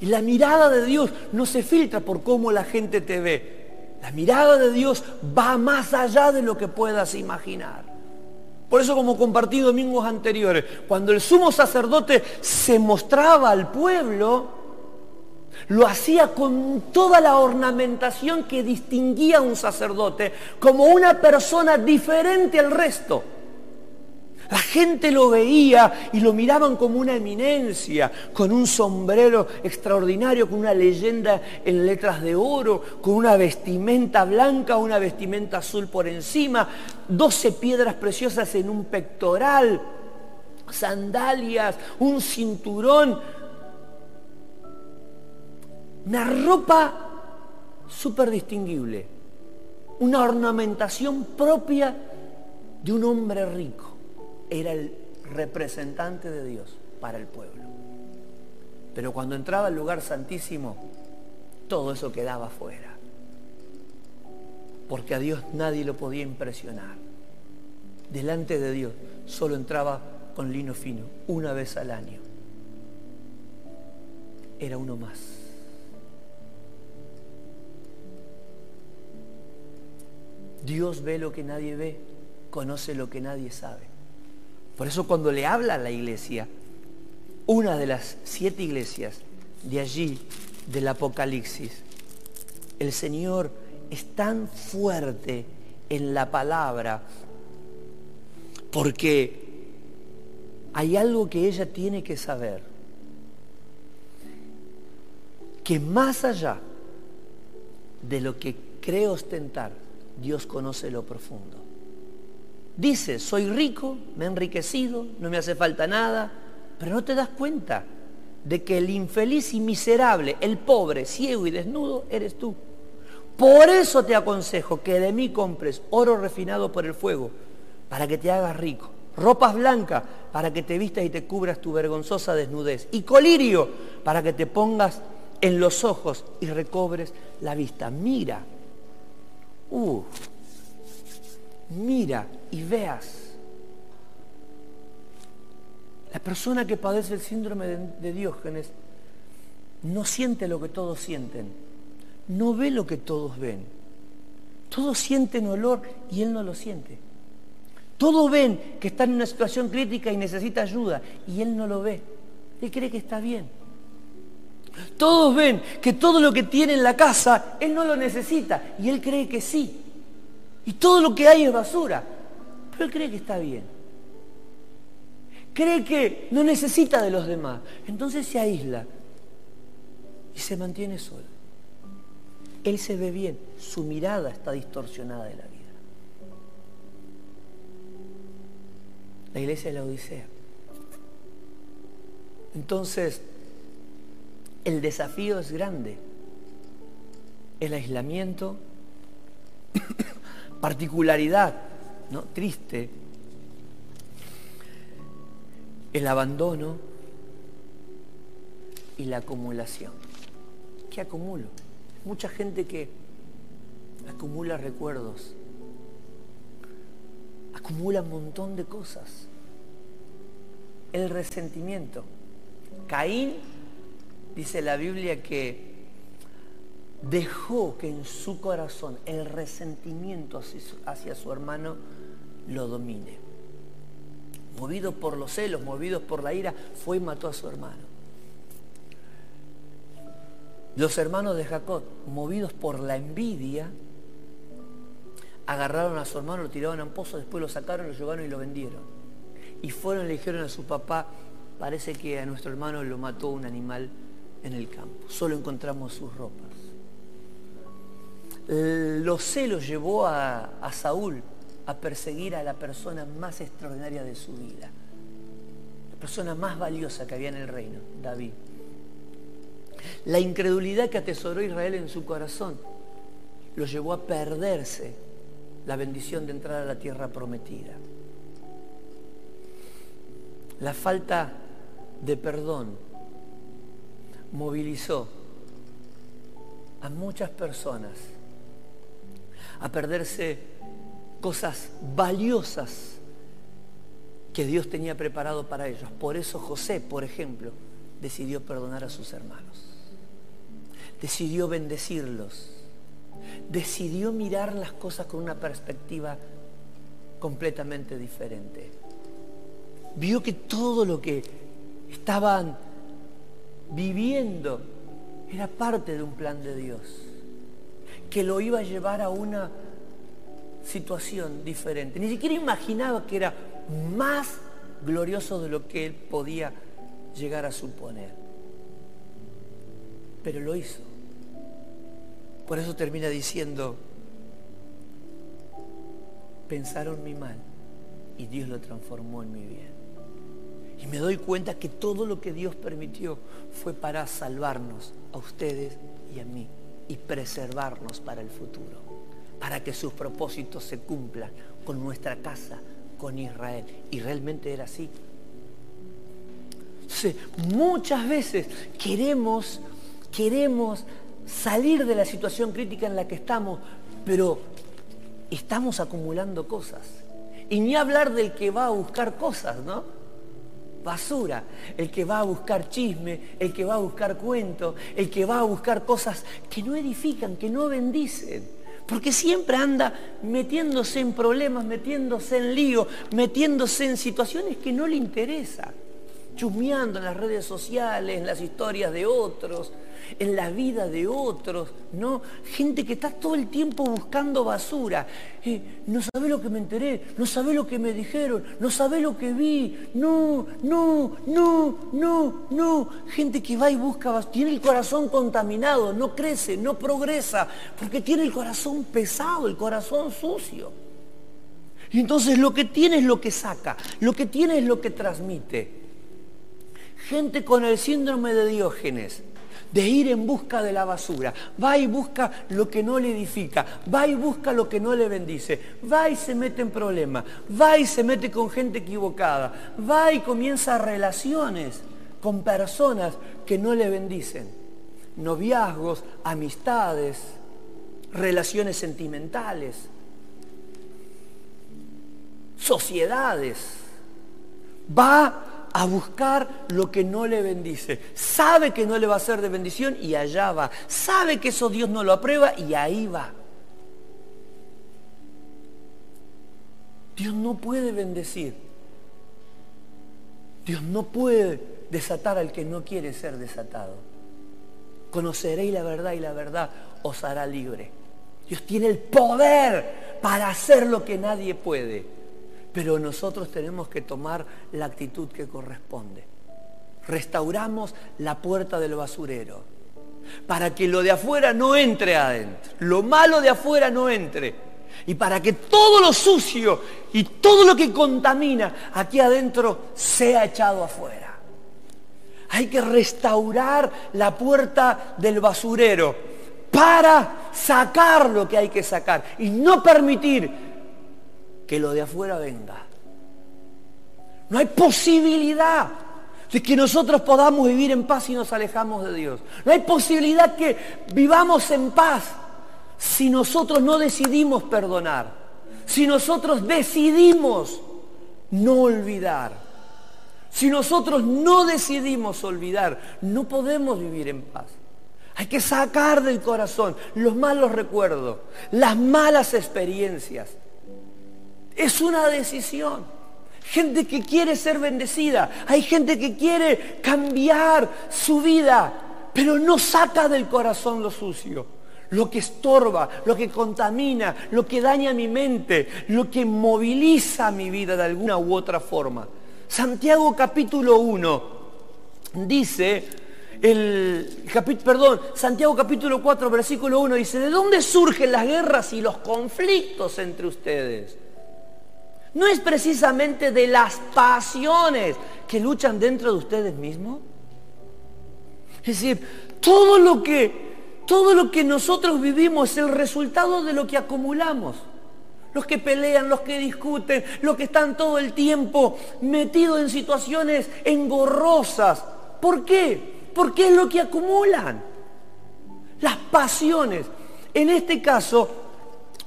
Y la mirada de Dios no se filtra por cómo la gente te ve, la mirada de Dios va más allá de lo que puedas imaginar. Por eso, como compartí domingos anteriores, cuando el sumo sacerdote se mostraba al pueblo, lo hacía con toda la ornamentación que distinguía a un sacerdote como una persona diferente al resto. La gente lo veía y lo miraban como una eminencia, con un sombrero extraordinario, con una leyenda en letras de oro, con una vestimenta blanca, una vestimenta azul por encima, doce piedras preciosas en un pectoral, sandalias, un cinturón, una ropa súper distinguible, una ornamentación propia de un hombre rico era el representante de Dios para el pueblo. Pero cuando entraba al lugar santísimo, todo eso quedaba fuera. Porque a Dios nadie lo podía impresionar. Delante de Dios solo entraba con lino fino, una vez al año. Era uno más. Dios ve lo que nadie ve, conoce lo que nadie sabe. Por eso cuando le habla a la iglesia, una de las siete iglesias de allí, del Apocalipsis, el Señor es tan fuerte en la palabra porque hay algo que ella tiene que saber, que más allá de lo que cree ostentar, Dios conoce lo profundo. Dice, soy rico, me he enriquecido, no me hace falta nada, pero no te das cuenta de que el infeliz y miserable, el pobre, ciego y desnudo, eres tú. Por eso te aconsejo que de mí compres oro refinado por el fuego, para que te hagas rico, ropas blancas, para que te vistas y te cubras tu vergonzosa desnudez, y colirio, para que te pongas en los ojos y recobres la vista. Mira, mira y veas. La persona que padece el síndrome de, Diógenes no siente lo que todos sienten, no ve lo que todos ven. Todos sienten olor y él no lo siente. Todos ven que está en una situación crítica y necesita ayuda y él no lo ve. Él cree que está bien. Todos ven que todo lo que tiene en la casa, él no lo necesita y él cree que sí. Y todo lo que hay es basura, pero él cree que está bien. Cree que no necesita de los demás. Entonces se aísla y se mantiene solo. Él se ve bien, su mirada está distorsionada de la vida. La iglesia es la Odisea. Entonces, el desafío es grande. El aislamiento, particularidad, ¿no? Triste. El abandono y la acumulación. ¿Qué acumulo? Mucha gente que acumula recuerdos, acumula un montón de cosas. El resentimiento. Caín dice la Biblia que dejó que en su corazón el resentimiento hacia su hermano lo domine. Movido por los celos, movidos por la ira, fue y mató a su hermano. Los hermanos de Jacob, movidos por la envidia, agarraron a su hermano, lo tiraron a un pozo, después lo sacaron, lo llevaron y lo vendieron. Y fueron y le dijeron a su papá, parece que a nuestro hermano lo mató un animal en el campo. Solo encontramos sus ropas. Los celos llevó a, Saúl a perseguir a la persona más extraordinaria de su vida. La persona más valiosa que había en el reino, David. La incredulidad que atesoró Israel en su corazón lo llevó a perderse la bendición de entrar a la tierra prometida. La falta de perdón movilizó a muchas personas a perderse cosas valiosas que Dios tenía preparado para ellos. Por eso José, por ejemplo, decidió perdonar a sus hermanos. Decidió bendecirlos. Decidió mirar las cosas con una perspectiva completamente diferente. Vio que todo lo que estaban viviendo era parte de un plan de Dios, que lo iba a llevar a una situación diferente. Ni siquiera imaginaba que era más glorioso de lo que él podía llegar a suponer. Pero lo hizo. Por eso termina diciendo, pensaron mi mal y Dios lo transformó en mi bien. Y me doy cuenta que todo lo que Dios permitió fue para salvarnos a ustedes y a mí y preservarnos para el futuro, para que sus propósitos se cumplan con nuestra casa, con Israel. Y realmente era así. muchas veces queremos, queremos salir de la situación crítica en la que estamos, pero estamos acumulando cosas. Y ni hablar del que va a buscar cosas, ¿no? Basura, el que va a buscar chisme, el que va a buscar cuentos, el que va a buscar cosas que no edifican, que no bendicen. Porque siempre anda metiéndose en problemas, metiéndose en lío, metiéndose en situaciones que no le interesan chusmeando en las redes sociales, en las historias de otros, en la vida de otros, ¿no? Gente que está todo el tiempo buscando basura. Eh, no sabe lo que me enteré, no sabe lo que me dijeron, no sabe lo que vi, no, no, no, no, no. Gente que va y busca basura, tiene el corazón contaminado, no crece, no progresa, porque tiene el corazón pesado, el corazón sucio. Y entonces lo que tiene es lo que saca, lo que tiene es lo que transmite. Gente con el síndrome de Diógenes, de ir en busca de la basura. Va y busca lo que no le edifica, va y busca lo que no le bendice, va y se mete en problemas, va y se mete con gente equivocada, va y comienza relaciones con personas que no le bendicen. Noviazgos, amistades, relaciones sentimentales. sociedades. Va a buscar lo que no le bendice. Sabe que no le va a ser de bendición y allá va. Sabe que eso Dios no lo aprueba y ahí va. Dios no puede bendecir. Dios no puede desatar al que no quiere ser desatado. Conoceréis la verdad y la verdad os hará libre. Dios tiene el poder para hacer lo que nadie puede. Pero nosotros tenemos que tomar la actitud que corresponde. Restauramos la puerta del basurero para que lo de afuera no entre adentro. Lo malo de afuera no entre. Y para que todo lo sucio y todo lo que contamina aquí adentro sea echado afuera. Hay que restaurar la puerta del basurero para sacar lo que hay que sacar y no permitir que lo de afuera venga. No hay posibilidad de que nosotros podamos vivir en paz si nos alejamos de Dios. No hay posibilidad que vivamos en paz si nosotros no decidimos perdonar. Si nosotros decidimos no olvidar. Si nosotros no decidimos olvidar, no podemos vivir en paz. Hay que sacar del corazón los malos recuerdos, las malas experiencias. Es una decisión. Gente que quiere ser bendecida. Hay gente que quiere cambiar su vida, pero no saca del corazón lo sucio. Lo que estorba, lo que contamina, lo que daña mi mente, lo que moviliza mi vida de alguna u otra forma. Santiago capítulo 1 dice, el perdón, Santiago capítulo 4 versículo 1 dice, ¿de dónde surgen las guerras y los conflictos entre ustedes? No es precisamente de las pasiones que luchan dentro de ustedes mismos. Es decir, todo lo que todo lo que nosotros vivimos es el resultado de lo que acumulamos los que pelean, los que discuten, los que están todo el tiempo metidos en situaciones engorrosas. ¿Por qué? Porque es lo que acumulan. Las pasiones. En este caso,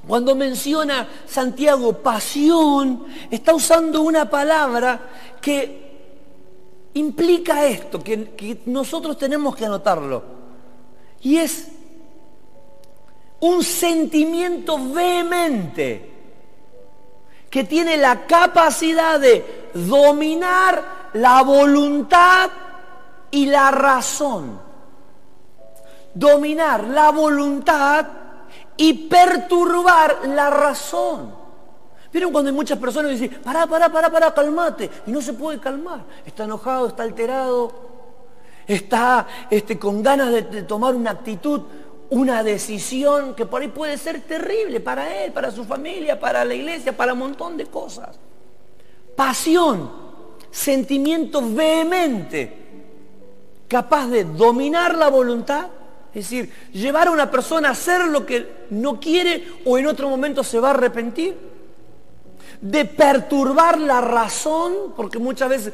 cuando menciona Santiago pasión, está usando una palabra que implica esto, que, nosotros tenemos que anotarlo. Y es un sentimiento vehemente que tiene la capacidad de dominar la voluntad y la razón. Dominar la voluntad y perturbar la razón. ¿Vieron cuando hay muchas personas que dicen, pará, pará, pará, pará, calmate? Y no se puede calmar. Está enojado, está alterado, está este, con ganas de tomar una actitud una decisión que por ahí puede ser terrible para él, para su familia, para la iglesia, para un montón de cosas. Pasión, sentimiento vehemente, capaz de dominar la voluntad, es decir, llevar a una persona a hacer lo que no quiere o en otro momento se va a arrepentir, de perturbar la razón, porque muchas veces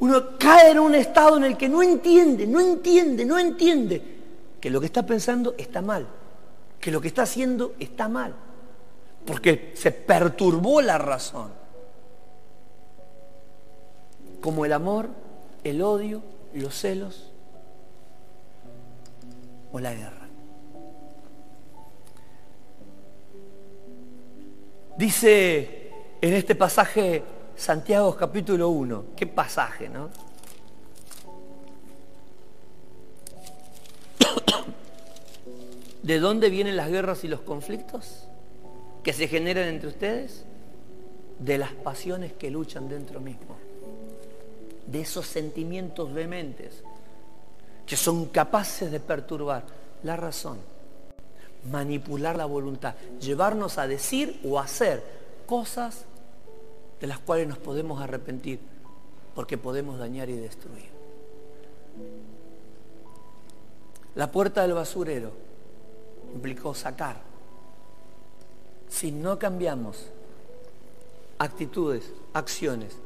uno cae en un estado en el que no entiende, no entiende, no entiende que lo que está pensando está mal, que lo que está haciendo está mal, porque se perturbó la razón. Como el amor, el odio, los celos o la guerra. Dice en este pasaje Santiago capítulo 1, qué pasaje, ¿no? ¿De dónde vienen las guerras y los conflictos que se generan entre ustedes? De las pasiones que luchan dentro mismo. De esos sentimientos vehementes que son capaces de perturbar la razón, manipular la voluntad, llevarnos a decir o hacer cosas de las cuales nos podemos arrepentir porque podemos dañar y destruir. La puerta del basurero implicó sacar. Si no cambiamos actitudes, acciones,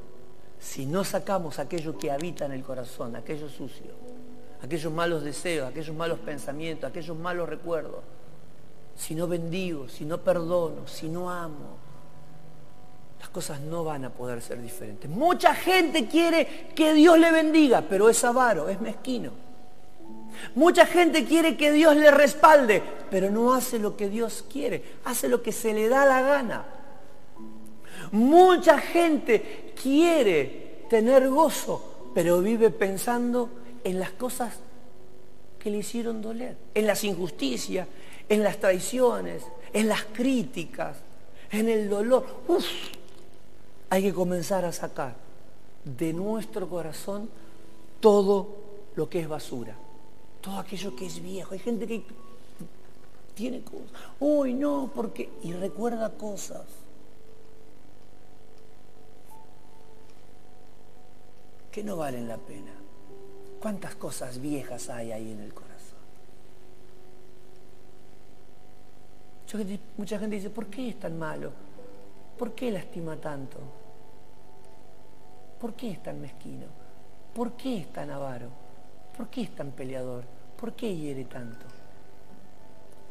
si no sacamos aquello que habita en el corazón, aquello sucio, aquellos malos deseos, aquellos malos pensamientos, aquellos malos recuerdos, si no bendigo, si no perdono, si no amo, las cosas no van a poder ser diferentes. Mucha gente quiere que Dios le bendiga, pero es avaro, es mezquino. Mucha gente quiere que Dios le respalde, pero no hace lo que Dios quiere, hace lo que se le da la gana. Mucha gente quiere tener gozo, pero vive pensando en las cosas que le hicieron doler, en las injusticias, en las traiciones, en las críticas, en el dolor. Uf, hay que comenzar a sacar de nuestro corazón todo lo que es basura, todo aquello que es viejo. Hay gente que tiene cosas. Uy, no, porque... Y recuerda cosas. que no valen la pena. ¿Cuántas cosas viejas hay ahí en el corazón? Mucha gente dice, ¿por qué es tan malo? ¿Por qué lastima tanto? ¿Por qué es tan mezquino? ¿Por qué es tan avaro? ¿Por qué es tan peleador? ¿Por qué hiere tanto?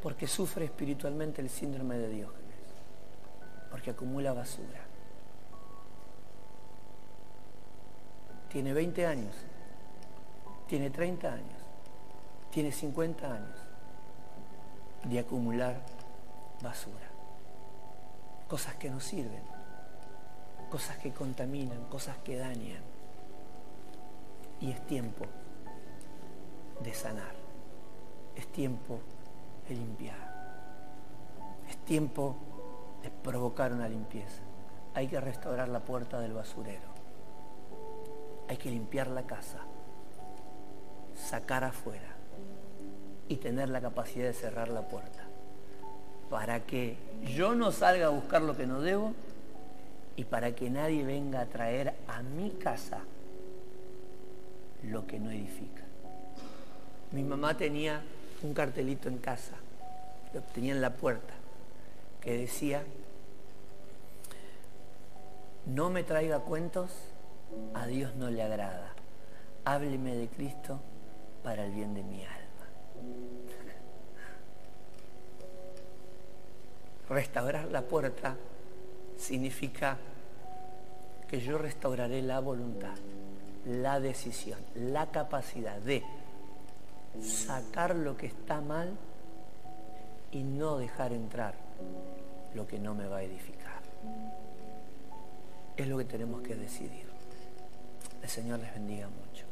Porque sufre espiritualmente el síndrome de Diógenes. Porque acumula basura. Tiene 20 años. Tiene 30 años. Tiene 50 años de acumular basura. Cosas que no sirven, cosas que contaminan, cosas que dañan. Y es tiempo de sanar, es tiempo de limpiar, es tiempo de provocar una limpieza. Hay que restaurar la puerta del basurero, hay que limpiar la casa, sacar afuera y tener la capacidad de cerrar la puerta para que yo no salga a buscar lo que no debo y para que nadie venga a traer a mi casa lo que no edifica. Mi mamá tenía un cartelito en casa, lo tenía en la puerta, que decía, no me traiga cuentos, a Dios no le agrada, hábleme de Cristo para el bien de mi alma. Restaurar la puerta significa que yo restauraré la voluntad, la decisión, la capacidad de sacar lo que está mal y no dejar entrar lo que no me va a edificar. Es lo que tenemos que decidir. El Señor les bendiga mucho.